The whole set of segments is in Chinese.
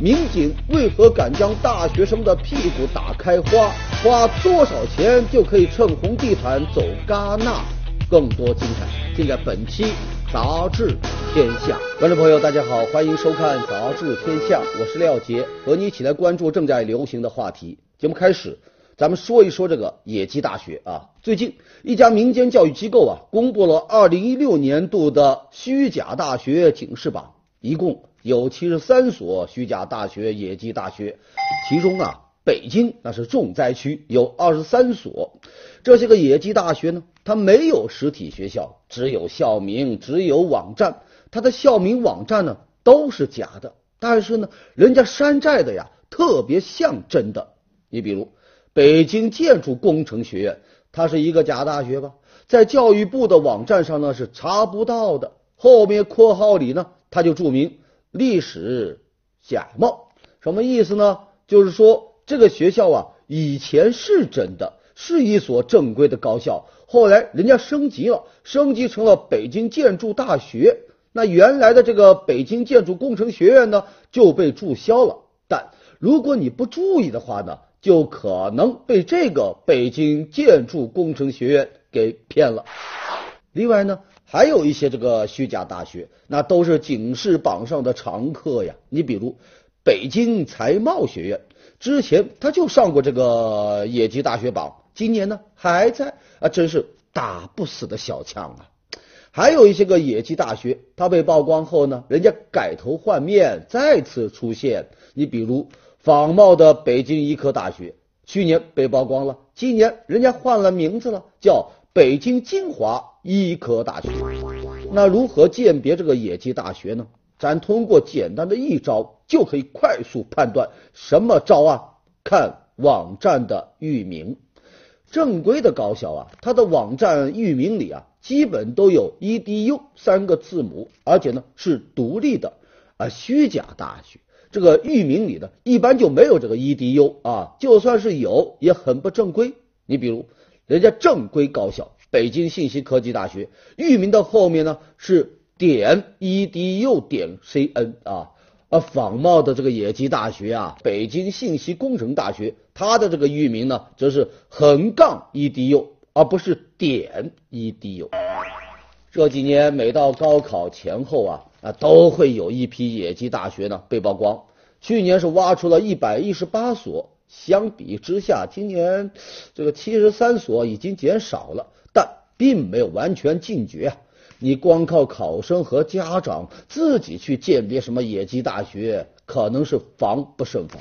民警为何敢将大学生的屁股打开花？花多少钱就可以蹭红地毯走戛纳？更多精彩尽在本期《杂志天下》。观众朋友，大家好，欢迎收看《杂志天下》，我是廖杰，和你一起来关注正在流行的话题。节目开始，咱们说一说这个野鸡大学啊。最近，一家民间教育机构啊，公布了2016年度的虚假大学警示榜，一共。有七十三所虚假大学、野鸡大学，其中啊，北京那是重灾区，有二十三所。这些个野鸡大学呢，它没有实体学校，只有校名，只有网站。它的校名、网站呢都是假的，但是呢，人家山寨的呀，特别像真的。你比如北京建筑工程学院，它是一个假大学吧？在教育部的网站上呢是查不到的，后面括号里呢，它就注明。历史假冒什么意思呢？就是说这个学校啊，以前是真的，是一所正规的高校，后来人家升级了，升级成了北京建筑大学。那原来的这个北京建筑工程学院呢，就被注销了。但如果你不注意的话呢，就可能被这个北京建筑工程学院给骗了。另外呢。还有一些这个虚假大学，那都是警示榜上的常客呀。你比如北京财贸学院，之前他就上过这个野鸡大学榜，今年呢还在啊，真是打不死的小强啊。还有一些个野鸡大学，它被曝光后呢，人家改头换面，再次出现。你比如仿冒的北京医科大学，去年被曝光了，今年人家换了名字了，叫。北京金华医科大学，那如何鉴别这个野鸡大学呢？咱通过简单的一招就可以快速判断。什么招啊？看网站的域名。正规的高校啊，它的网站域名里啊，基本都有 edu 三个字母，而且呢是独立的。啊虚假大学这个域名里的一般就没有这个 edu 啊，就算是有，也很不正规。你比如。人家正规高校北京信息科技大学域名的后面呢是点 edu 点 cn 啊，啊仿冒的这个野鸡大学啊，北京信息工程大学，它的这个域名呢则是横杠 edu，而不是点 edu。这几年每到高考前后啊啊，都会有一批野鸡大学呢被曝光，去年是挖出了一百一十八所。相比之下，今年这个七十三所已经减少了，并没有完全禁绝啊！你光靠考生和家长自己去鉴别什么野鸡大学，可能是防不胜防。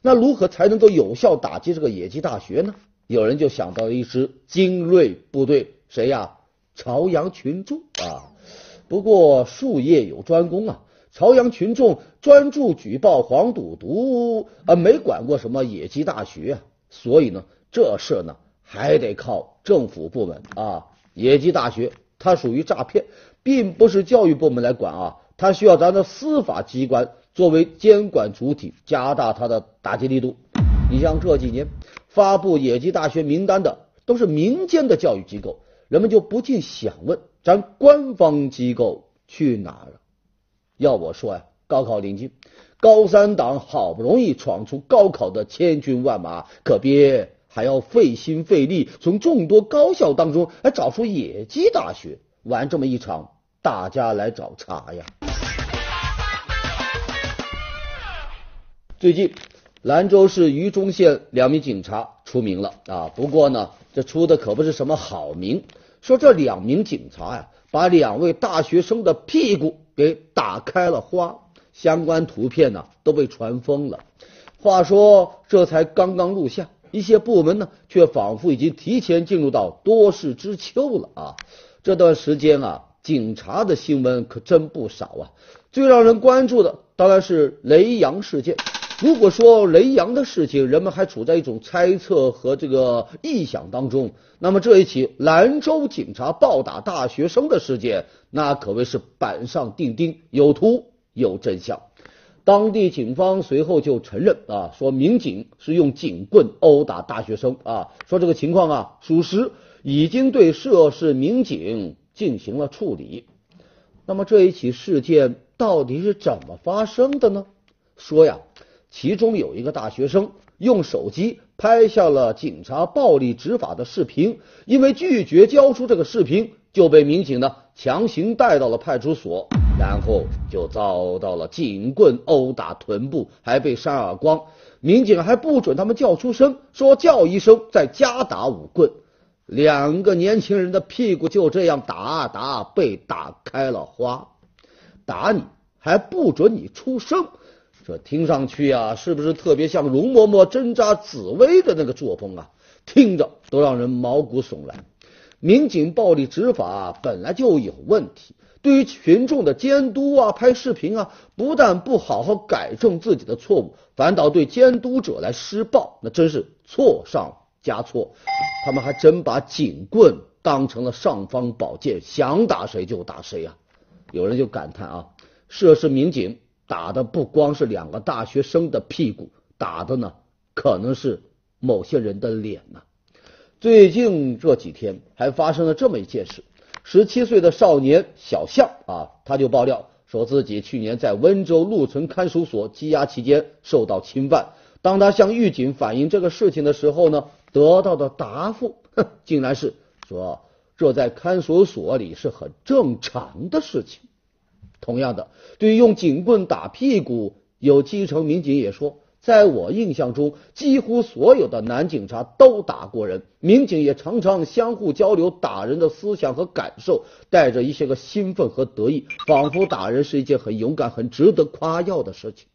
那如何才能够有效打击这个野鸡大学呢？有人就想到了一支精锐部队，谁呀？朝阳群众啊！不过术业有专攻啊。朝阳群众专注举报黄赌毒，啊，没管过什么野鸡大学，所以呢，这事呢还得靠政府部门啊。野鸡大学它属于诈骗，并不是教育部门来管啊，它需要咱的司法机关作为监管主体，加大它的打击力度。你像这几年发布野鸡大学名单的都是民间的教育机构，人们就不禁想问：咱官方机构去哪了？要我说呀，高考临近，高三党好不容易闯出高考的千军万马，可别还要费心费力从众多高校当中来找出野鸡大学，玩这么一场大家来找茬呀！最近，兰州市榆中县两名警察出名了啊，不过呢，这出的可不是什么好名，说这两名警察呀，把两位大学生的屁股。给打开了花，相关图片呢都被传疯了。话说这才刚刚录像，一些部门呢却仿佛已经提前进入到多事之秋了啊！这段时间啊，警察的新闻可真不少啊。最让人关注的当然是雷洋事件。如果说雷洋的事情，人们还处在一种猜测和这个臆想当中，那么这一起兰州警察暴打大学生的事件，那可谓是板上钉钉，有图有真相。当地警方随后就承认啊，说民警是用警棍殴打大学生啊，说这个情况啊属实，已经对涉事民警进行了处理。那么这一起事件到底是怎么发生的呢？说呀。其中有一个大学生用手机拍下了警察暴力执法的视频，因为拒绝交出这个视频，就被民警呢强行带到了派出所，然后就遭到了警棍殴打臀部，还被扇耳光。民警还不准他们叫出声，说叫一声再加打五棍。两个年轻人的屁股就这样打打被打开了花，打你还不准你出声，这听上去啊，是不是特别像容嬷嬷针扎紫薇的那个作风啊？听着都让人毛骨悚然。民警暴力执法本来就有问题，对于群众的监督啊、拍视频啊，不但不好好改正自己的错误，反倒对监督者来施暴，那真是错上。加错，他们还真把警棍当成了尚方宝剑，想打谁就打谁啊！有人就感叹啊，涉事民警打的不光是两个大学生的屁股，打的呢可能是某些人的脸呢。最近这几天还发生了这么一件事：十七岁的少年小向啊，他就爆料说自己去年在温州鹿城看守所羁押期间受到侵犯。当他向狱警反映这个事情的时候呢？得到的答复，哼，竟然是说这在看守所里是很正常的事情。同样的，对于用警棍打屁股，有基层民警也说，在我印象中，几乎所有的男警察都打过人，民警也常常相互交流打人的思想和感受，带着一些个兴奋和得意，仿佛打人是一件很勇敢、很值得夸耀的事情。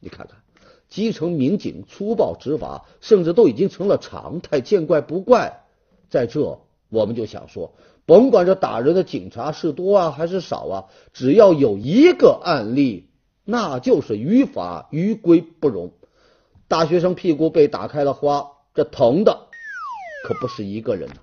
你看看。基层民警粗暴执法，甚至都已经成了常态，见怪不怪。在这，我们就想说，甭管这打人的警察是多啊还是少啊，只要有一个案例，那就是于法于规不容。大学生屁股被打开了花，这疼的可不是一个人呐。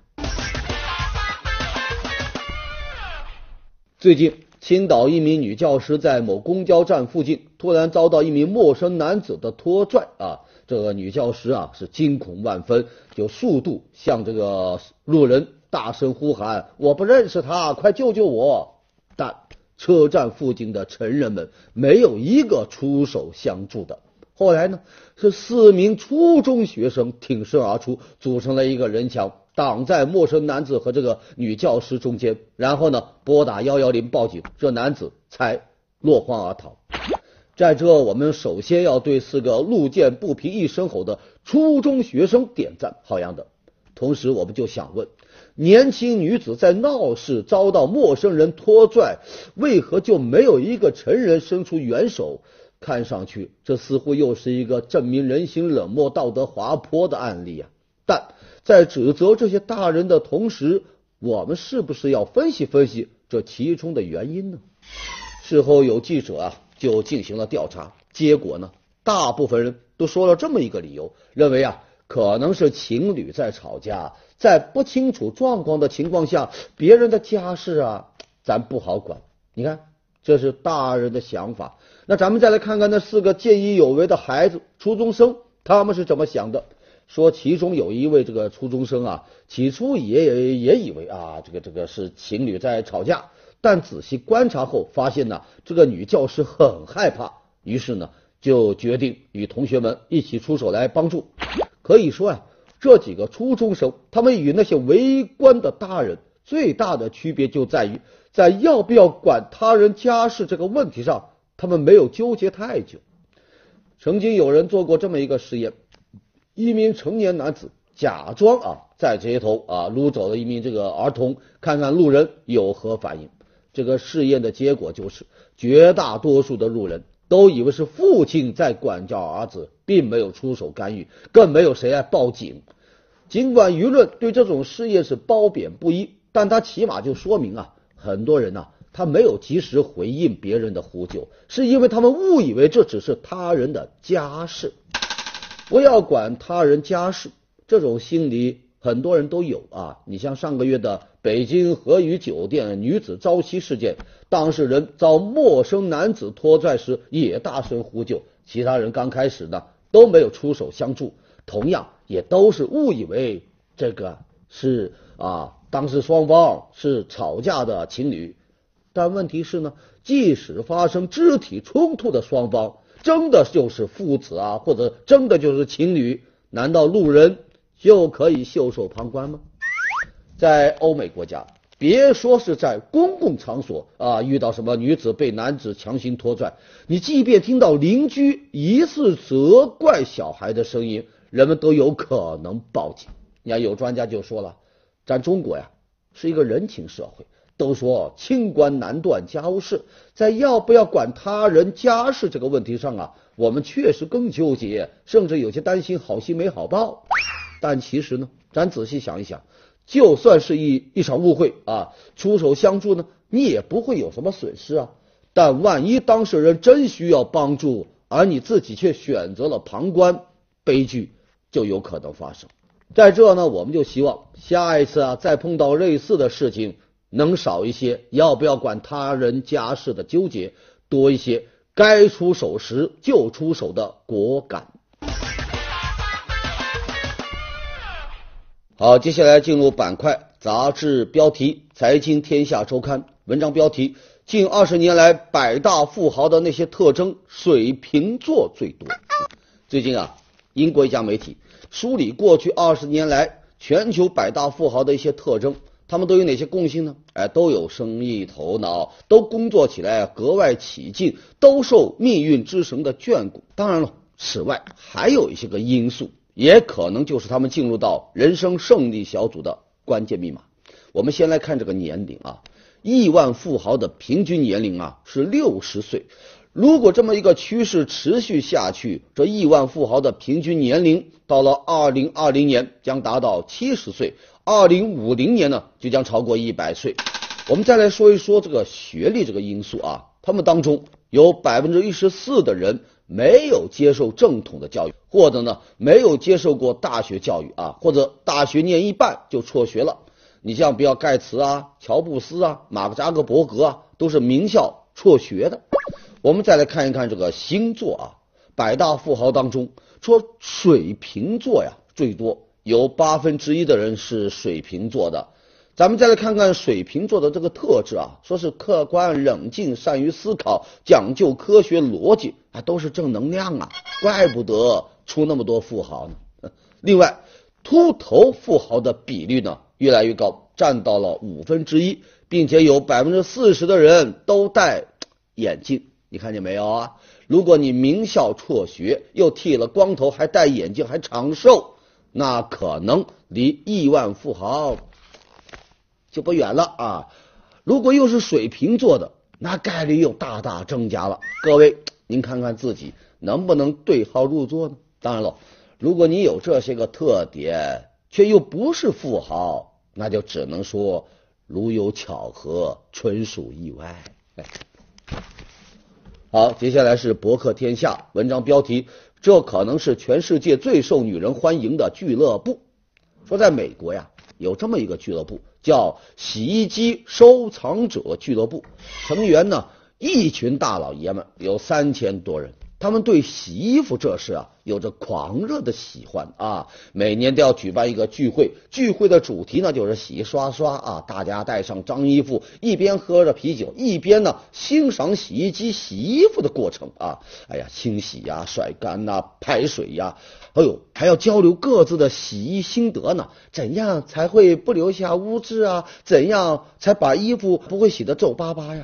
最近。青岛一名女教师在某公交站附近突然遭到一名陌生男子的拖拽啊，这个女教师啊是惊恐万分，就速度向这个路人大声呼喊：“我不认识他，快救救我！”但车站附近的成人们没有一个出手相助的。后来呢，是四名初中学生挺身而出，组成了一个人墙。挡在陌生男子和这个女教师中间，然后呢拨打幺幺零报警，这男子才落荒而逃。在这，我们首先要对四个路见不平一声吼的初中学生点赞，好样的！同时，我们就想问：年轻女子在闹市遭到陌生人拖拽，为何就没有一个成人伸出援手？看上去，这似乎又是一个证明人心冷漠、道德滑坡的案例啊。但在指责这些大人的同时，我们是不是要分析分析这其中的原因呢？事后有记者啊就进行了调查，结果呢，大部分人都说了这么一个理由，认为啊可能是情侣在吵架，在不清楚状况的情况下，别人的家事啊咱不好管。你看，这是大人的想法。那咱们再来看看那四个见义勇为的孩子，初中生，他们是怎么想的？说其中有一位这个初中生啊，起初也也也以为啊，这个这个是情侣在吵架，但仔细观察后发现呢，这个女教师很害怕，于是呢就决定与同学们一起出手来帮助。可以说啊，这几个初中生他们与那些围观的大人最大的区别就在于，在要不要管他人家事这个问题上，他们没有纠结太久。曾经有人做过这么一个实验。一名成年男子假装啊在街头啊撸走了一名这个儿童，看看路人有何反应。这个试验的结果就是，绝大多数的路人都以为是父亲在管教儿子，并没有出手干预，更没有谁来报警。尽管舆论对这种事业是褒贬不一，但他起码就说明啊，很多人呐他没有及时回应别人的呼救，是因为他们误以为这只是他人的家事。不要管他人家事，这种心理很多人都有啊。你像上个月的北京和颐酒店女子遭袭事件，当事人遭陌生男子拖拽时也大声呼救，其他人刚开始呢都没有出手相助，同样也都是误以为这个是啊当时双方是吵架的情侣，但问题是呢，即使发生肢体冲突的双方。真的就是父子啊，或者真的就是情侣，难道路人就可以袖手旁观吗？在欧美国家，别说是在公共场所啊，遇到什么女子被男子强行拖拽，你即便听到邻居疑似责怪小孩的声音，人们都有可能报警。你看，有专家就说了，咱中国呀是一个人情社会。都说清官难断家务事，在要不要管他人家事这个问题上啊，我们确实更纠结，甚至有些担心好心没好报。但其实呢，咱仔细想一想，就算是一一场误会啊，出手相助呢，你也不会有什么损失啊。但万一当事人真需要帮助，而你自己却选择了旁观，悲剧就有可能发生。在这呢，我们就希望下一次啊，再碰到类似的事情。能少一些要不要管他人家事的纠结，多一些该出手时就出手的果敢。好，接下来进入板块杂志标题：财经天下周刊文章标题：近二十年来百大富豪的那些特征，水瓶座最多。最近啊，英国一家媒体梳理过去二十年来全球百大富豪的一些特征。他们都有哪些共性呢？哎，都有生意头脑，都工作起来格外起劲，都受命运之神的眷顾。当然了，此外还有一些个因素，也可能就是他们进入到人生胜利小组的关键密码。我们先来看这个年龄啊，亿万富豪的平均年龄啊是六十岁。如果这么一个趋势持续下去，这亿万富豪的平均年龄到了二零二零年将达到七十岁。二零五零年呢，就将超过一百岁。我们再来说一说这个学历这个因素啊，他们当中有百分之一十四的人没有接受正统的教育，或者呢没有接受过大学教育啊，或者大学念一半就辍学了。你像比尔盖茨啊、乔布斯啊、马克扎克伯格啊，都是名校辍学的。我们再来看一看这个星座啊，百大富豪当中说水瓶座呀最多。有八分之一的人是水瓶座的，咱们再来看看水瓶座的这个特质啊，说是客观冷静、善于思考、讲究科学逻辑，啊，都是正能量啊，怪不得出那么多富豪呢。另外，秃头富豪的比率呢越来越高，占到了五分之一，并且有百分之四十的人都戴眼镜，你看见没有啊？如果你名校辍学，又剃了光头，还戴眼镜，还长寿。那可能离亿万富豪就不远了啊！如果又是水瓶座的，那概率又大大增加了。各位，您看看自己能不能对号入座呢？当然了，如果你有这些个特点，却又不是富豪，那就只能说如有巧合，纯属意外。好，接下来是博客天下文章标题。这可能是全世界最受女人欢迎的俱乐部。说在美国呀，有这么一个俱乐部，叫洗衣机收藏者俱乐部，成员呢一群大老爷们，有三千多人。他们对洗衣服这事啊，有着狂热的喜欢啊！每年都要举办一个聚会，聚会的主题呢就是洗刷刷啊！大家带上脏衣服，一边喝着啤酒，一边呢欣赏洗衣机洗衣服的过程啊！哎呀，清洗呀、甩干呐、排水呀，哎呦，还要交流各自的洗衣心得呢。怎样才会不留下污渍啊？怎样才把衣服不会洗得皱巴巴呀？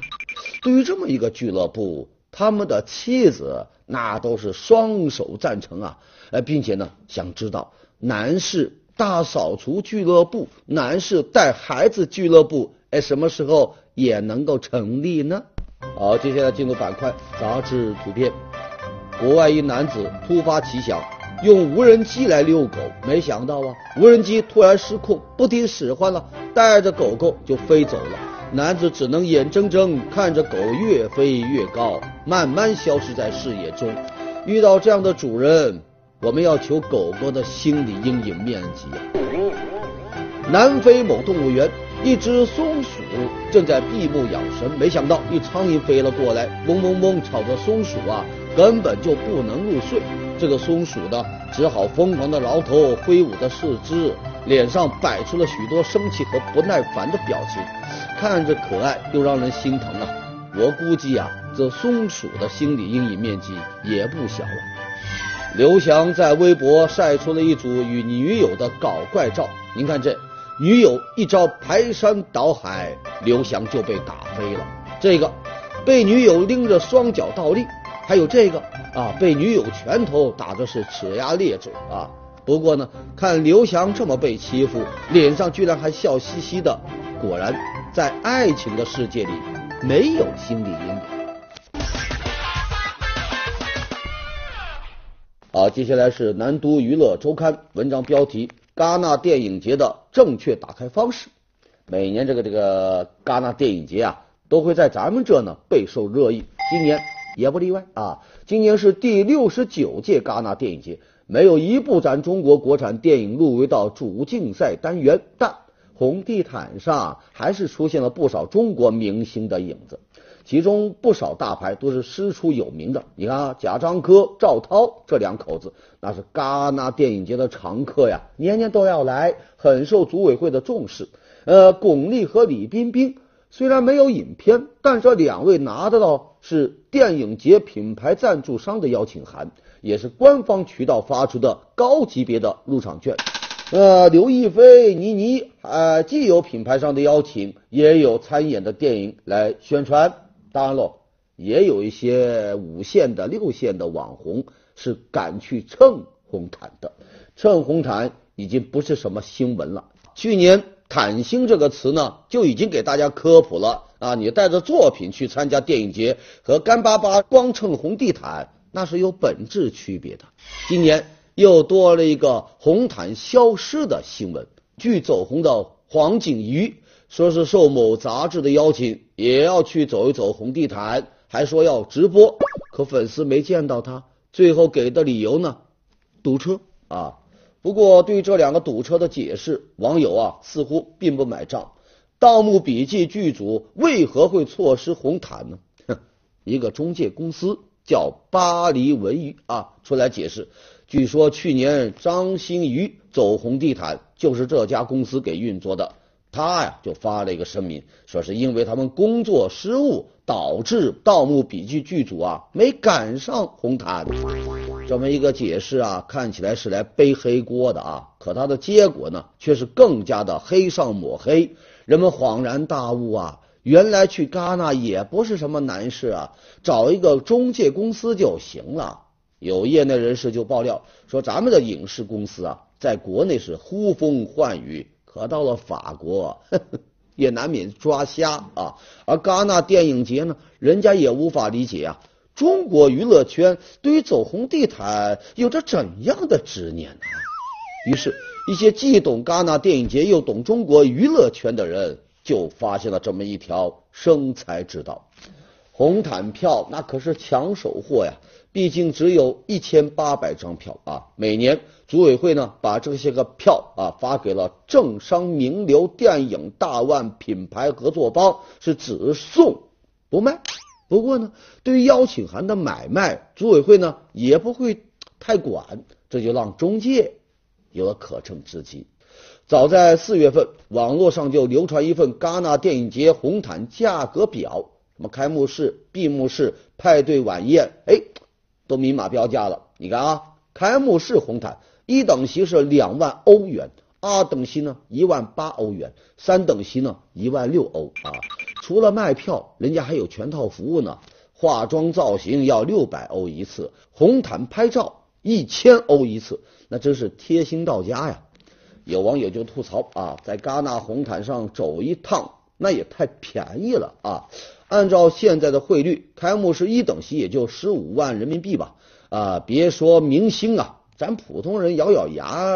对于这么一个俱乐部。他们的妻子那都是双手赞成啊，呃，并且呢，想知道男士大扫除俱乐部、男士带孩子俱乐部，哎，什么时候也能够成立呢？好，接下来进入板块杂志图片。国外一男子突发奇想，用无人机来遛狗，没想到啊，无人机突然失控，不听使唤了，带着狗狗就飞走了。男子只能眼睁睁看着狗越飞越高，慢慢消失在视野中。遇到这样的主人，我们要求狗狗的心理阴影面积。南非某动物园，一只松鼠正在闭目养神，没想到一苍蝇飞了过来，嗡嗡嗡吵着松鼠啊，根本就不能入睡。这个松鼠呢，只好疯狂的挠头，挥舞着四肢。脸上摆出了许多生气和不耐烦的表情，看着可爱又让人心疼啊！我估计啊，这松鼠的心理阴影面积也不小啊。刘翔在微博晒出了一组与女友的搞怪照，您看这女友一招排山倒海，刘翔就被打飞了。这个被女友拎着双脚倒立，还有这个啊，被女友拳头打的是齿牙裂嘴啊。不过呢，看刘翔这么被欺负，脸上居然还笑嘻嘻的，果然在爱情的世界里没有心理阴影。好，接下来是南都娱乐周刊文章标题：戛纳电影节的正确打开方式。每年这个这个戛纳电影节啊，都会在咱们这呢备受热议，今年也不例外啊。今年是第六十九届戛纳电影节。没有一部咱中国国产电影入围到主竞赛单元，但红地毯上还是出现了不少中国明星的影子，其中不少大牌都是师出有名的。你看啊，贾樟柯、赵涛这两口子，那是戛纳电影节的常客呀，年年都要来，很受组委会的重视。呃，巩俐和李冰冰虽然没有影片，但这两位拿得到是电影节品牌赞助商的邀请函。也是官方渠道发出的高级别的入场券。呃，刘亦菲、倪妮啊，既有品牌商的邀请，也有参演的电影来宣传。当然喽，也有一些五线的、六线的网红是敢去蹭红毯的。蹭红毯已经不是什么新闻了。去年“毯星”这个词呢，就已经给大家科普了啊。你带着作品去参加电影节，和干巴巴光蹭红地毯。那是有本质区别的。今年又多了一个红毯消失的新闻。据走红的黄景瑜说，是受某杂志的邀请，也要去走一走红地毯，还说要直播。可粉丝没见到他，最后给的理由呢？堵车啊！不过对这两个堵车的解释，网友啊似乎并不买账。《盗墓笔记》剧组为何会错失红毯呢？哼，一个中介公司。叫巴黎文娱啊，出来解释。据说去年张馨予走红地毯就是这家公司给运作的。他呀就发了一个声明，说是因为他们工作失误导致《盗墓笔记》剧组啊没赶上红毯。这么一个解释啊，看起来是来背黑锅的啊，可他的结果呢却是更加的黑上抹黑。人们恍然大悟啊。原来去戛纳也不是什么难事啊，找一个中介公司就行了。有业内人士就爆料说，咱们的影视公司啊，在国内是呼风唤雨，可到了法国呵呵 也难免抓瞎啊。而戛纳电影节呢，人家也无法理解啊，中国娱乐圈对于走红地毯有着怎样的执念呢？于是，一些既懂戛纳电影节又懂中国娱乐圈的人。就发现了这么一条生财之道，红毯票那可是抢手货呀！毕竟只有一千八百张票啊。每年组委会呢把这些个票啊发给了政商名流、电影大腕、品牌合作方，是只送不卖。不过呢，对于邀请函的买卖，组委会呢也不会太管，这就让中介有了可乘之机。早在四月份，网络上就流传一份戛纳电影节红毯价格表，什么开幕式、闭幕式、派对晚宴，哎，都明码标价了。你看啊，开幕式红毯一等席是两万欧元，二等席呢一万八欧元，三等席呢一万六欧啊。除了卖票，人家还有全套服务呢，化妆造型要六百欧一次，红毯拍照一千欧一次，那真是贴心到家呀。有网友就吐槽啊，在戛纳红毯上走一趟，那也太便宜了啊！按照现在的汇率，开幕式一等席也就十五万人民币吧啊！别说明星啊，咱普通人咬咬牙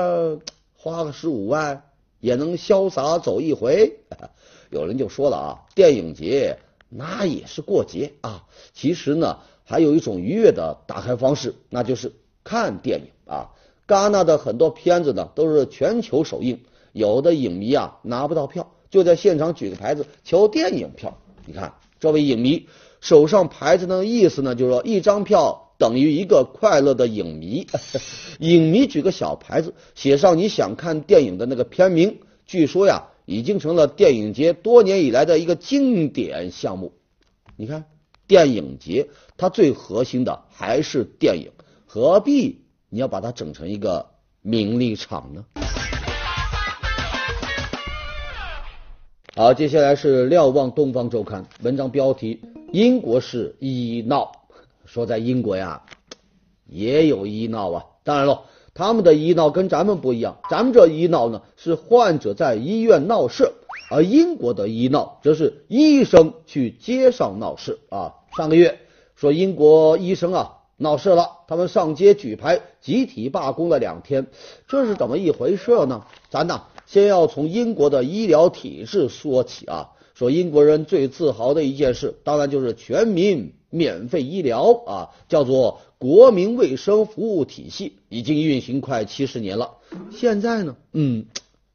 花个十五万也能潇洒走一回。有人就说了啊，电影节那也是过节啊。其实呢，还有一种愉悦的打开方式，那就是看电影啊。戛纳的很多片子呢都是全球首映，有的影迷啊拿不到票，就在现场举个牌子求电影票。你看这位影迷手上牌子的意思呢，就是说一张票等于一个快乐的影迷。影迷举个小牌子，写上你想看电影的那个片名，据说呀已经成了电影节多年以来的一个经典项目。你看电影节，它最核心的还是电影，何必你要把它整成一个名利场呢？好，接下来是瞭望东方周刊文章标题：英国式医闹。说在英国呀，也有医闹啊。当然了，他们的医闹跟咱们不一样，咱们这医闹呢是患者在医院闹事，而英国的医闹则是医生去街上闹事啊。上个月说英国医生啊闹事了，他们上街举牌，集体罢工了两天，这是怎么一回事呢？咱呢？先要从英国的医疗体制说起啊，说英国人最自豪的一件事，当然就是全民免费医疗啊，叫做国民卫生服务体系，已经运行快七十年了。现在呢，嗯，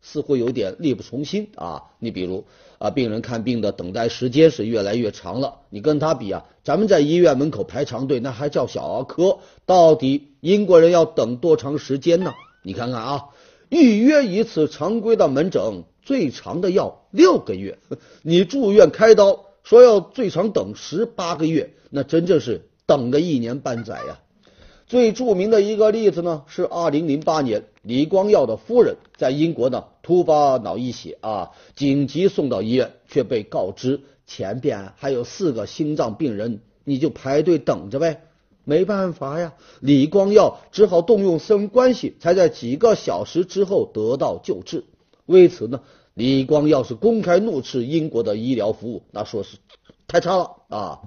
似乎有点力不从心啊。你比如啊，病人看病的等待时间是越来越长了，你跟他比啊，咱们在医院门口排长队那还叫小儿科，到底英国人要等多长时间呢？你看看啊。预约一次常规的门诊，最长的要六个月。你住院开刀，说要最长等十八个月，那真正是等个一年半载呀。最著名的一个例子呢，是二零零八年李光耀的夫人在英国呢突发脑溢血啊，紧急送到医院，却被告知前边还有四个心脏病人，你就排队等着呗。没办法呀，李光耀只好动用私人关系，才在几个小时之后得到救治。为此呢，李光耀是公开怒斥英国的医疗服务，那说是太差了啊！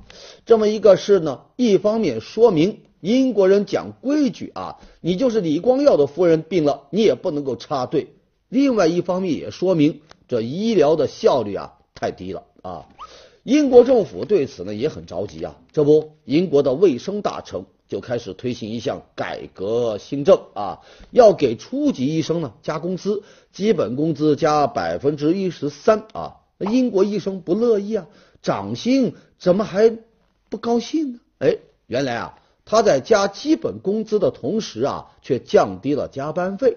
这么一个事呢，一方面说明英国人讲规矩啊，你就是李光耀的夫人病了，你也不能够插队；另外一方面也说明这医疗的效率啊太低了啊。英国政府对此呢也很着急啊，这不，英国的卫生大臣就开始推行一项改革新政啊，要给初级医生呢加工资，基本工资加百分之一十三啊。那英国医生不乐意啊，涨薪怎么还不高兴呢？哎，原来啊，他在加基本工资的同时啊，却降低了加班费，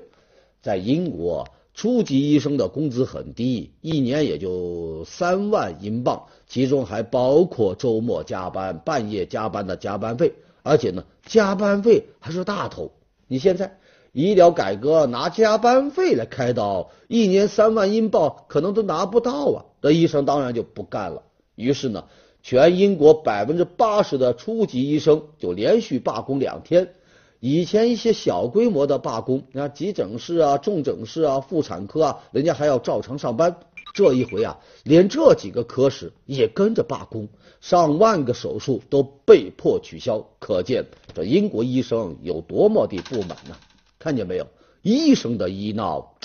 在英国。初级医生的工资很低，一年也就三万英镑，其中还包括周末加班、半夜加班的加班费，而且呢，加班费还是大头。你现在医疗改革拿加班费来开刀，一年三万英镑可能都拿不到啊！那医生当然就不干了。于是呢，全英国百分之八十的初级医生就连续罢工两天。以前一些小规模的罢工，那急诊室啊、重诊室啊、妇产科啊，人家还要照常上班。这一回啊，连这几个科室也跟着罢工，上万个手术都被迫取消。可见这英国医生有多么的不满呐？看见没有？医生的医闹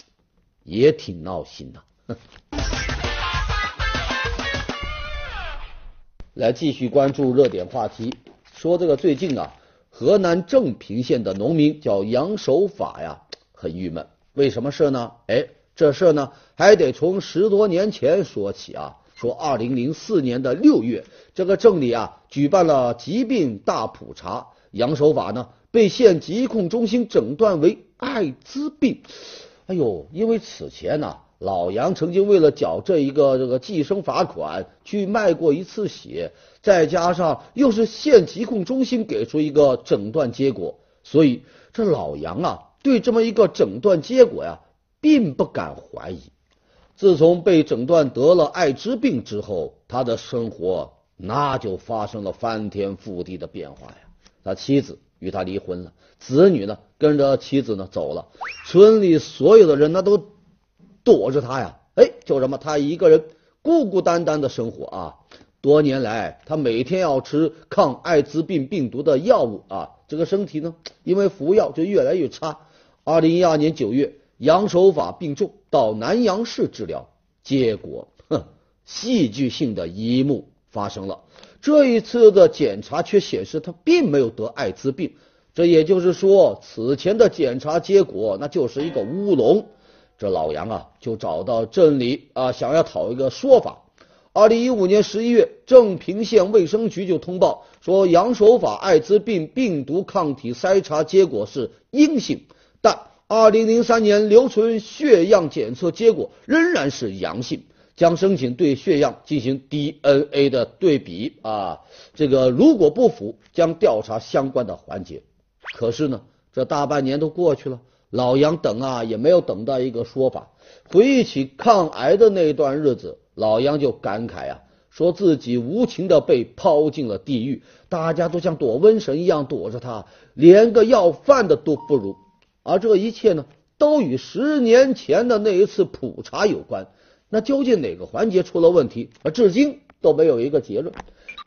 也挺闹心的。来继续关注热点话题，说这个最近啊。河南正平县的农民叫杨守法呀，很郁闷。为什么事呢？哎，这事呢还得从十多年前说起啊。说二零零四年的六月，这个镇里啊举办了疾病大普查，杨守法呢被县疾控中心诊断为艾滋病。哎呦，因为此前呢。老杨曾经为了缴这一个这个计生罚款去卖过一次血，再加上又是县疾控中心给出一个诊断结果，所以这老杨啊对这么一个诊断结果呀并不敢怀疑。自从被诊断得了艾滋病之后，他的生活那就发生了翻天覆地的变化呀。他妻子与他离婚了，子女呢跟着妻子呢走了，村里所有的人那都。躲着他呀，哎，就这么他一个人孤孤单单的生活啊。多年来，他每天要吃抗艾滋病病毒的药物啊，这个身体呢，因为服药就越来越差。二零一二年九月，杨守法病重，到南阳市治疗，结果，哼，戏剧性的一幕发生了。这一次的检查却显示他并没有得艾滋病，这也就是说，此前的检查结果那就是一个乌龙。这老杨啊，就找到镇里啊，想要讨一个说法。二零一五年十一月，正平县卫生局就通报说，杨守法艾滋病病毒抗体筛查结果是阴性，但二零零三年留存血样检测结果仍然是阳性。将申请对血样进行 DNA 的对比啊，这个如果不符，将调查相关的环节。可是呢，这大半年都过去了，老杨等啊也没有等到一个说法。回忆起抗癌的那段日子，老杨就感慨啊，说自己无情的被抛进了地狱，大家都像躲瘟神一样躲着他，连个要饭的都不如。而这一切呢，都与十年前的那一次普查有关。那究竟哪个环节出了问题？而至今都没有一个结论。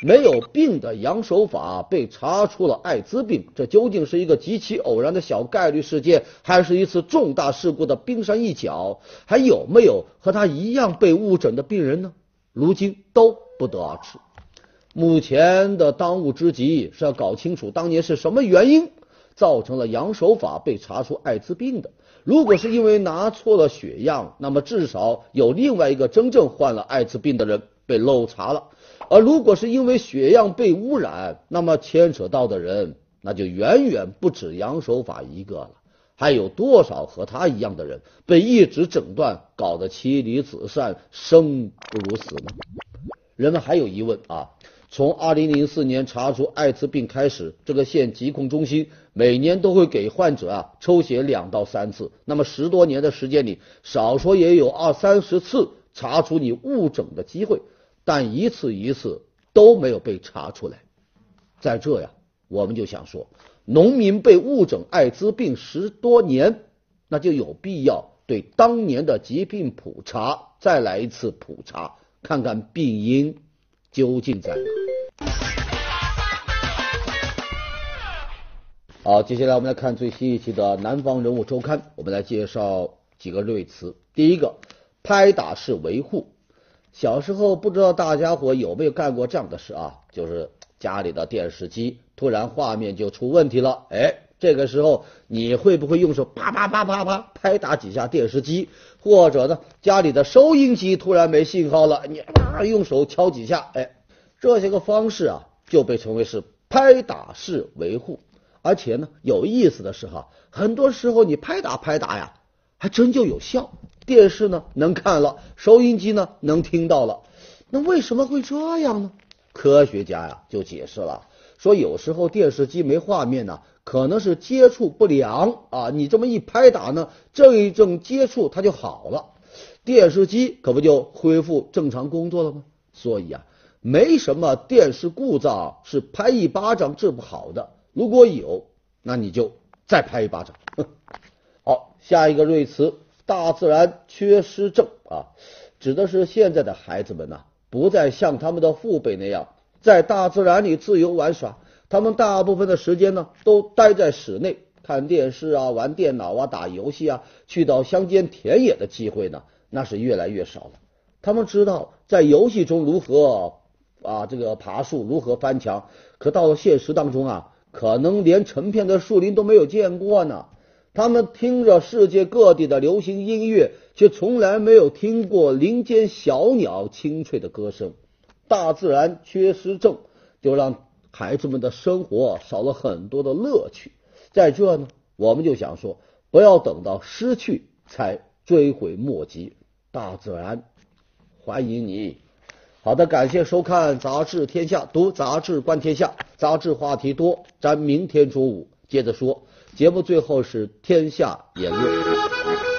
没有病的杨守法被查出了艾滋病，这究竟是一个极其偶然的小概率事件，还是一次重大事故的冰山一角？还有没有和他一样被误诊的病人呢？如今都不得而知。目前的当务之急是要搞清楚当年是什么原因造成了杨守法被查出艾滋病的。如果是因为拿错了血样，那么至少有另外一个真正患了艾滋病的人被漏查了；而如果是因为血样被污染，那么牵扯到的人那就远远不止杨守法一个了。还有多少和他一样的人被一直诊断搞得妻离子散、生不如死呢？人们还有疑问啊。从二零零四年查出艾滋病开始，这个县疾控中心每年都会给患者啊抽血两到三次。那么十多年的时间里，少说也有二三十次查出你误诊的机会，但一次一次都没有被查出来。在这呀，我们就想说，农民被误诊艾滋病十多年，那就有必要对当年的疾病普查再来一次普查，看看病因究竟在哪。好，接下来我们来看最新一期的《南方人物周刊》，我们来介绍几个瑞词。第一个，拍打式维护。小时候不知道大家伙有没有干过这样的事啊？就是家里的电视机突然画面就出问题了，哎，这个时候你会不会用手啪啪啪啪啪拍打几下电视机？或者呢，家里的收音机突然没信号了，你啪用手敲几下？哎，这些个方式啊，就被称为是拍打式维护。而且呢，有意思的是哈，很多时候你拍打拍打呀，还真就有效。电视呢能看了，收音机呢能听到了。那为什么会这样呢？科学家呀就解释了，说有时候电视机没画面呢，可能是接触不良啊。你这么一拍打呢，正一正接触它就好了，电视机可不就恢复正常工作了吗？所以啊，没什么电视故障是拍一巴掌治不好的。如果有，那你就再拍一巴掌。好，下一个瑞词，大自然缺失症啊，指的是现在的孩子们呐，不再像他们的父辈那样在大自然里自由玩耍，他们大部分的时间呢都待在室内看电视啊、玩电脑啊、打游戏啊，去到乡间田野的机会呢，那是越来越少了。他们知道在游戏中如何啊这个爬树，如何翻墙，可到了现实当中啊。可能连成片的树林都没有见过呢。他们听着世界各地的流行音乐，却从来没有听过林间小鸟清脆的歌声。大自然缺失症，就让孩子们的生活少了很多的乐趣。在这呢，我们就想说，不要等到失去才追悔莫及。大自然欢迎你。好的，感谢收看《杂志天下》，读杂志观天下，杂志话题多，咱明天中午接着说。节目最后是天下言论。